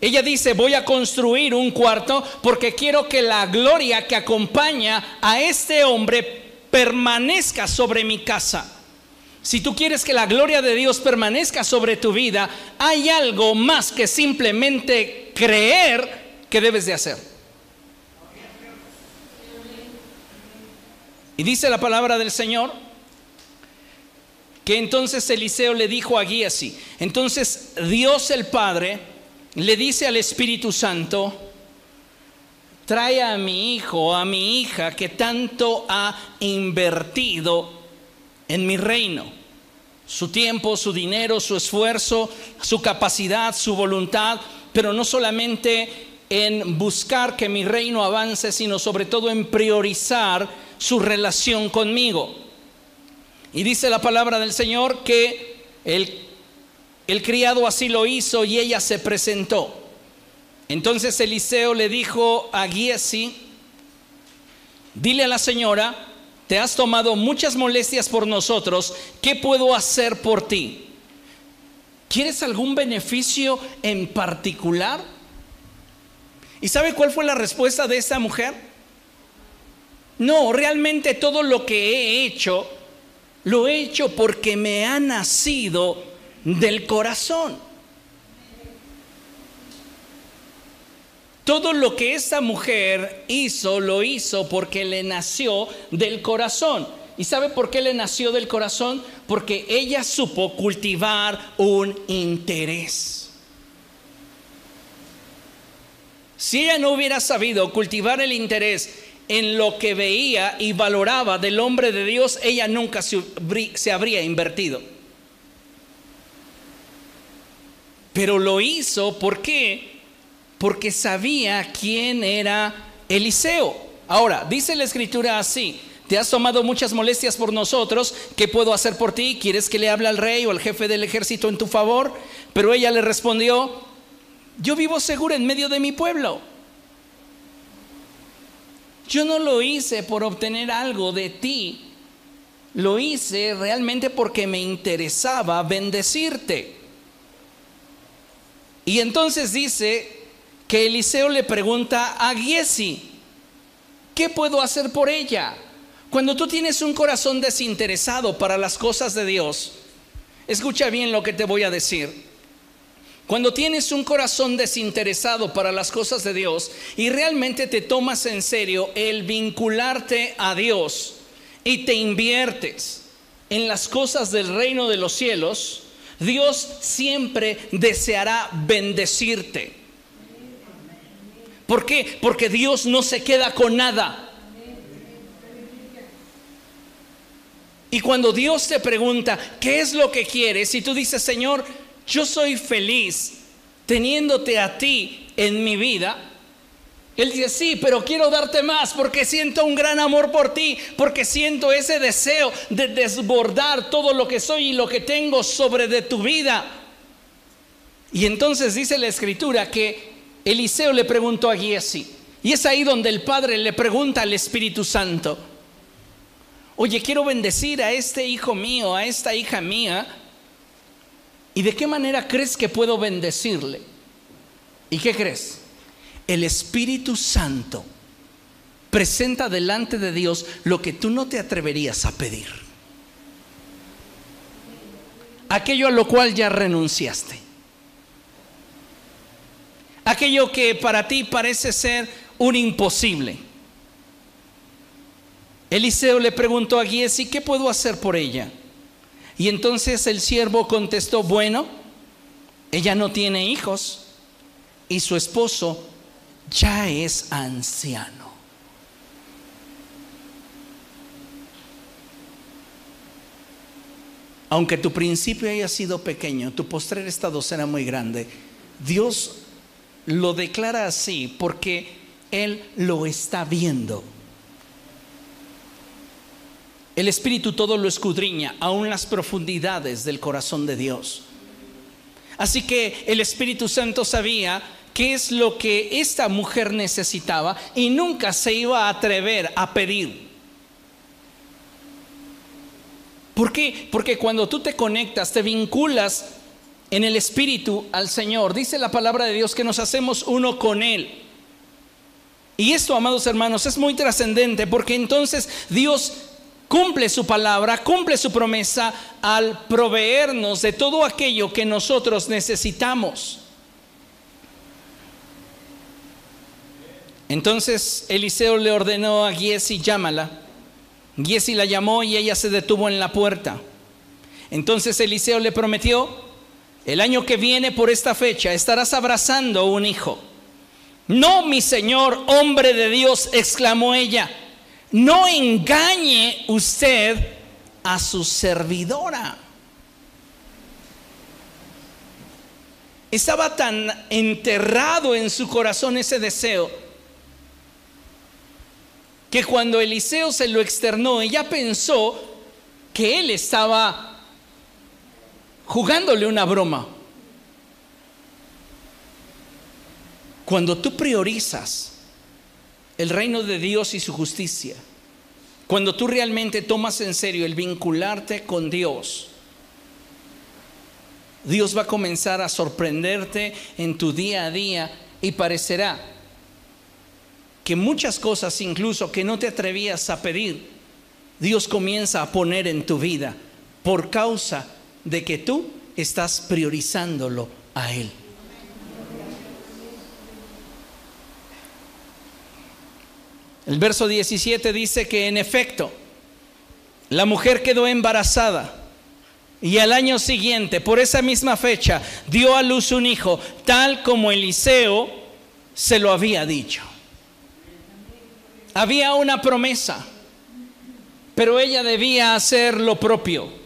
A: Ella dice, voy a construir un cuarto porque quiero que la gloria que acompaña a este hombre permanezca sobre mi casa. Si tú quieres que la gloria de Dios permanezca sobre tu vida, hay algo más que simplemente creer que debes de hacer. Y dice la palabra del Señor que entonces Eliseo le dijo a Giesi, entonces Dios el Padre le dice al Espíritu Santo, trae a mi hijo, a mi hija que tanto ha invertido en mi reino. Su tiempo, su dinero, su esfuerzo, su capacidad, su voluntad, pero no solamente en buscar que mi reino avance, sino sobre todo en priorizar su relación conmigo. Y dice la palabra del Señor que el, el criado así lo hizo y ella se presentó. Entonces Eliseo le dijo a Giesi, dile a la señora, te has tomado muchas molestias por nosotros, ¿qué puedo hacer por ti? ¿Quieres algún beneficio en particular? ¿Y sabe cuál fue la respuesta de esa mujer? No, realmente todo lo que he hecho, lo he hecho porque me ha nacido del corazón. Todo lo que esa mujer hizo, lo hizo porque le nació del corazón. ¿Y sabe por qué le nació del corazón? Porque ella supo cultivar un interés. Si ella no hubiera sabido cultivar el interés en lo que veía y valoraba del hombre de Dios, ella nunca se, habría invertido. Pero lo hizo, ¿por qué? Porque sabía quién era Eliseo. Ahora, dice la escritura así, te has tomado muchas molestias por nosotros, ¿qué puedo hacer por ti? ¿Quieres que le hable al rey o al jefe del ejército en tu favor? Pero ella le respondió, yo vivo segura en medio de mi pueblo yo no lo hice por obtener algo de ti, lo hice realmente porque me interesaba bendecirte. Y entonces dice que Eliseo le pregunta a Giesi, ¿qué puedo hacer por ella? Cuando tú tienes un corazón desinteresado para las cosas de Dios, escucha bien lo que te voy a decir. Cuando tienes un corazón desinteresado para las cosas de Dios y realmente te tomas en serio el vincularte a Dios y te inviertes en las cosas del reino de los cielos, Dios siempre deseará bendecirte. ¿Por qué? Porque Dios no se queda con nada. Y cuando Dios te pregunta, ¿qué es lo que quieres? Y tú dices, Señor, yo soy feliz teniéndote a ti en mi vida. Él dice, sí, pero quiero darte más porque siento un gran amor por ti, porque siento ese deseo de desbordar todo lo que soy y lo que tengo sobre de tu vida. Y entonces dice la escritura que Eliseo le preguntó a Giesi, y es ahí donde el Padre le pregunta al Espíritu Santo, oye, quiero bendecir a este hijo mío, a esta hija mía, ¿Y de qué manera crees que puedo bendecirle? ¿Y qué crees? El Espíritu Santo presenta delante de Dios lo que tú no te atreverías a pedir. Aquello a lo cual ya renunciaste. Aquello que para ti parece ser un imposible. Eliseo le preguntó a Giesi, ¿qué puedo hacer por ella? Y entonces el siervo contestó, bueno, ella no tiene hijos y su esposo ya es anciano. Aunque tu principio haya sido pequeño, tu postrer estado será muy grande. Dios lo declara así porque Él lo está viendo. El Espíritu todo lo escudriña, aún las profundidades del corazón de Dios. Así que el Espíritu Santo sabía qué es lo que esta mujer necesitaba y nunca se iba a atrever a pedir. ¿Por qué? Porque cuando tú te conectas, te vinculas en el Espíritu al Señor, dice la palabra de Dios que nos hacemos uno con Él. Y esto, amados hermanos, es muy trascendente porque entonces Dios cumple su palabra, cumple su promesa al proveernos de todo aquello que nosotros necesitamos. Entonces Eliseo le ordenó a Giesi, llámala. Giesi la llamó y ella se detuvo en la puerta. Entonces Eliseo le prometió, el año que viene por esta fecha estarás abrazando un hijo. No, mi señor, hombre de Dios, exclamó ella no engañe usted a su servidora. Estaba tan enterrado en su corazón ese deseo que cuando Eliseo se lo externó, ella pensó que él estaba jugándole una broma. Cuando tú priorizas el reino de Dios y su justicia, cuando tú realmente tomas en serio el vincularte con Dios, Dios va a comenzar a sorprenderte en tu día a día y parecerá que muchas cosas incluso que no te atrevías a pedir, Dios comienza a poner en tu vida por causa de que tú estás priorizándolo a Él. El verso 17 dice que en efecto, la mujer quedó embarazada y al año siguiente, por esa misma fecha, dio a luz un hijo, tal como Eliseo se lo había dicho. Había una promesa, pero ella debía hacer lo propio.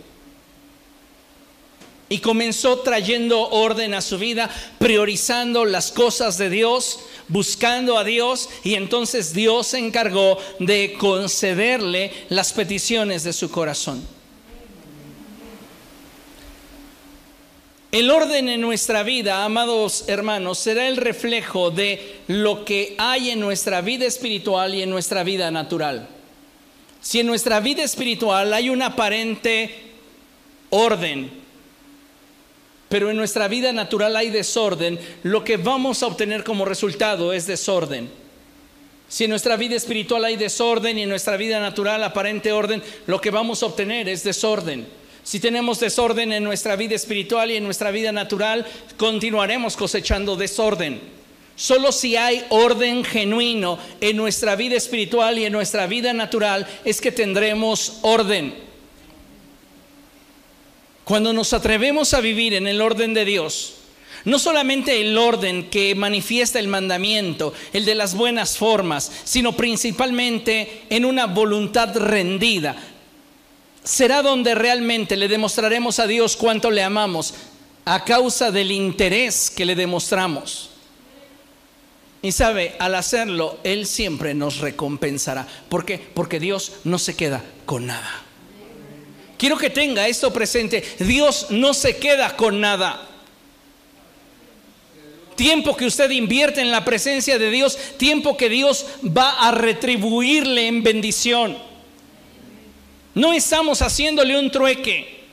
A: Y comenzó trayendo orden a su vida, priorizando las cosas de Dios, buscando a Dios y entonces Dios se encargó de concederle las peticiones de su corazón. El orden en nuestra vida, amados hermanos, será el reflejo de lo que hay en nuestra vida espiritual y en nuestra vida natural. Si en nuestra vida espiritual hay un aparente orden, pero en nuestra vida natural hay desorden, lo que vamos a obtener como resultado es desorden. Si en nuestra vida espiritual hay desorden y en nuestra vida natural aparente orden, lo que vamos a obtener es desorden. Si tenemos desorden en nuestra vida espiritual y en nuestra vida natural, continuaremos cosechando desorden. Solo si hay orden genuino en nuestra vida espiritual y en nuestra vida natural es que tendremos orden. Cuando nos atrevemos a vivir en el orden de Dios, no solamente el orden que manifiesta el mandamiento, el de las buenas formas, sino principalmente en una voluntad rendida, será donde realmente le demostraremos a Dios cuánto le amamos a causa del interés que le demostramos. Y sabe, al hacerlo, Él siempre nos recompensará. ¿Por qué? Porque Dios no se queda con nada. Quiero que tenga esto presente. Dios no se queda con nada. Tiempo que usted invierte en la presencia de Dios, tiempo que Dios va a retribuirle en bendición. No estamos haciéndole un trueque,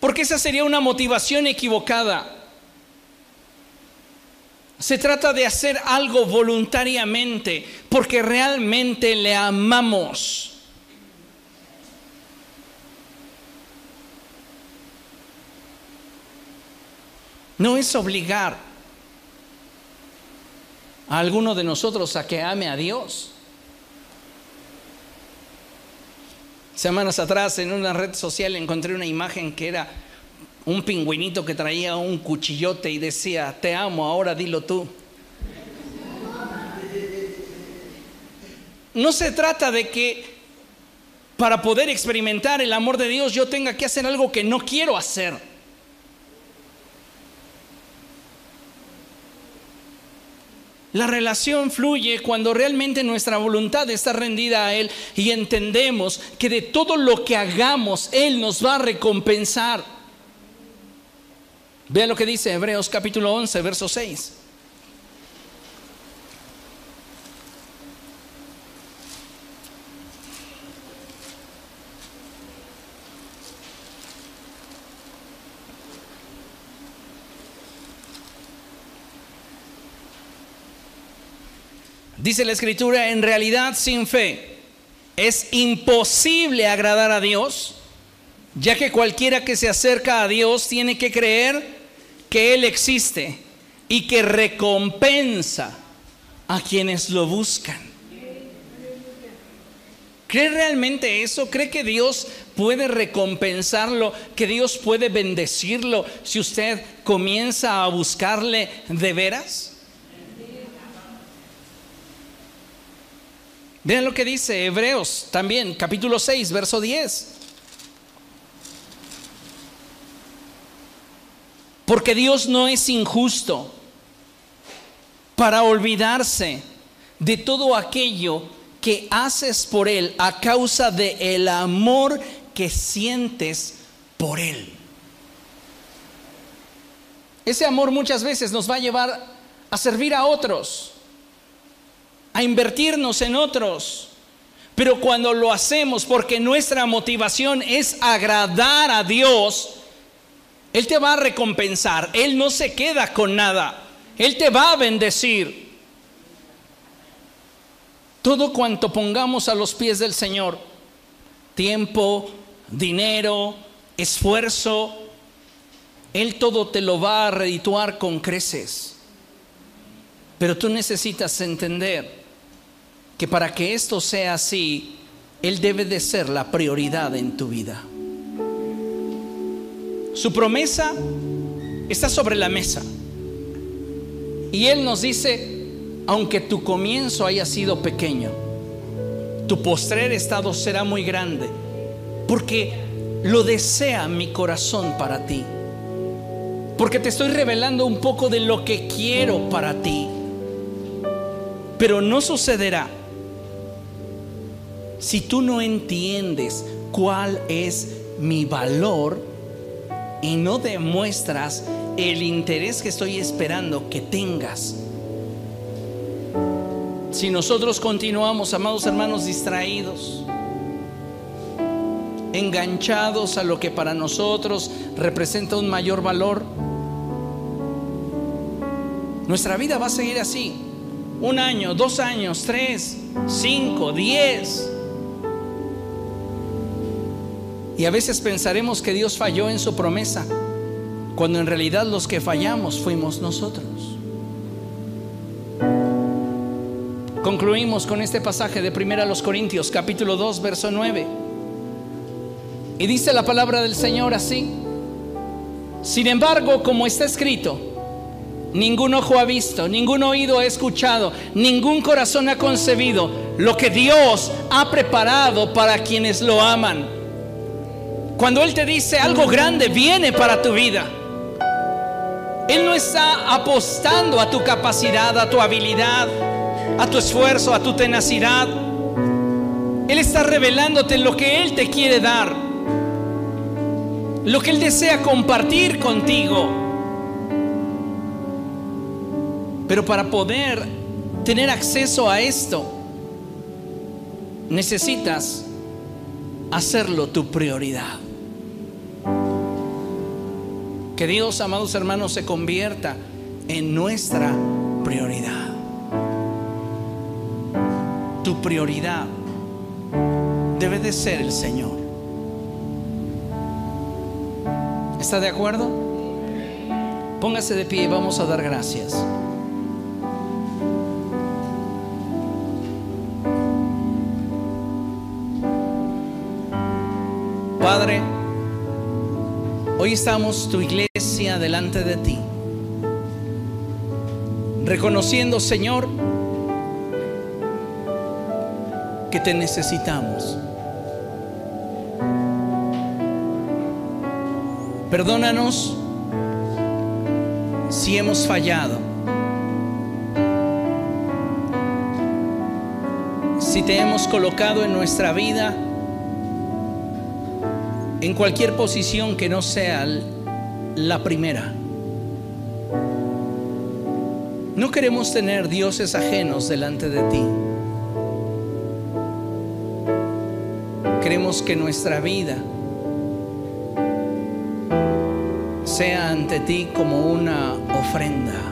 A: porque esa sería una motivación equivocada. Se trata de hacer algo voluntariamente porque realmente le amamos. No es obligar a alguno de nosotros a que ame a Dios. Semanas atrás en una red social encontré una imagen que era un pingüinito que traía un cuchillote y decía, te amo, ahora dilo tú. No se trata de que para poder experimentar el amor de Dios yo tenga que hacer algo que no quiero hacer. La relación fluye cuando realmente nuestra voluntad está rendida a Él y entendemos que de todo lo que hagamos Él nos va a recompensar. Vean lo que dice Hebreos capítulo 11, verso 6. Dice la escritura, en realidad sin fe es imposible agradar a Dios, ya que cualquiera que se acerca a Dios tiene que creer que Él existe y que recompensa a quienes lo buscan. ¿Cree realmente eso? ¿Cree que Dios puede recompensarlo? ¿Que Dios puede bendecirlo si usted comienza a buscarle de veras? Vean lo que dice Hebreos también, capítulo 6, verso 10. Porque Dios no es injusto para olvidarse de todo aquello que haces por Él a causa de amor que sientes por Él. Ese amor muchas veces nos va a llevar a servir a otros, a invertirnos en otros. Pero cuando lo hacemos porque nuestra motivación es agradar a Dios, él te va a recompensar. Él no se queda con nada. Él te va a bendecir. Todo cuanto pongamos a los pies del Señor, tiempo, dinero, esfuerzo, Él todo te lo va a redituar con creces. Pero tú necesitas entender que para que esto sea así, Él debe de ser la prioridad en tu vida. Su promesa está sobre la mesa. Y Él nos dice, aunque tu comienzo haya sido pequeño, tu postrer estado será muy grande, porque lo desea mi corazón para ti. Porque te estoy revelando un poco de lo que quiero para ti. Pero no sucederá si tú no entiendes cuál es mi valor y no demuestras el interés que estoy esperando que tengas. Si nosotros continuamos, amados hermanos, distraídos, enganchados a lo que para nosotros representa un mayor valor, nuestra vida va a seguir así. Un año, dos años, tres, cinco, diez. Y a veces pensaremos que Dios falló en su promesa, cuando en realidad los que fallamos fuimos nosotros. Concluimos con este pasaje de 1 Corintios, capítulo 2, verso 9. Y dice la palabra del Señor así. Sin embargo, como está escrito, ningún ojo ha visto, ningún oído ha escuchado, ningún corazón ha concebido lo que Dios ha preparado para quienes lo aman. Cuando Él te dice algo grande viene para tu vida, Él no está apostando a tu capacidad, a tu habilidad, a tu esfuerzo, a tu tenacidad. Él está revelándote lo que Él te quiere dar, lo que Él desea compartir contigo. Pero para poder tener acceso a esto, necesitas hacerlo tu prioridad. Que Dios, amados hermanos, se convierta en nuestra prioridad tu prioridad debe de ser el Señor. ¿Está de acuerdo? Póngase de pie y vamos a dar gracias. Padre, hoy estamos tu iglesia delante de ti, reconociendo, Señor, que te necesitamos. Perdónanos si hemos fallado. Si te hemos colocado en nuestra vida en cualquier posición que no sea la primera. No queremos tener dioses ajenos delante de ti. Queremos que nuestra vida sea ante ti como una ofrenda.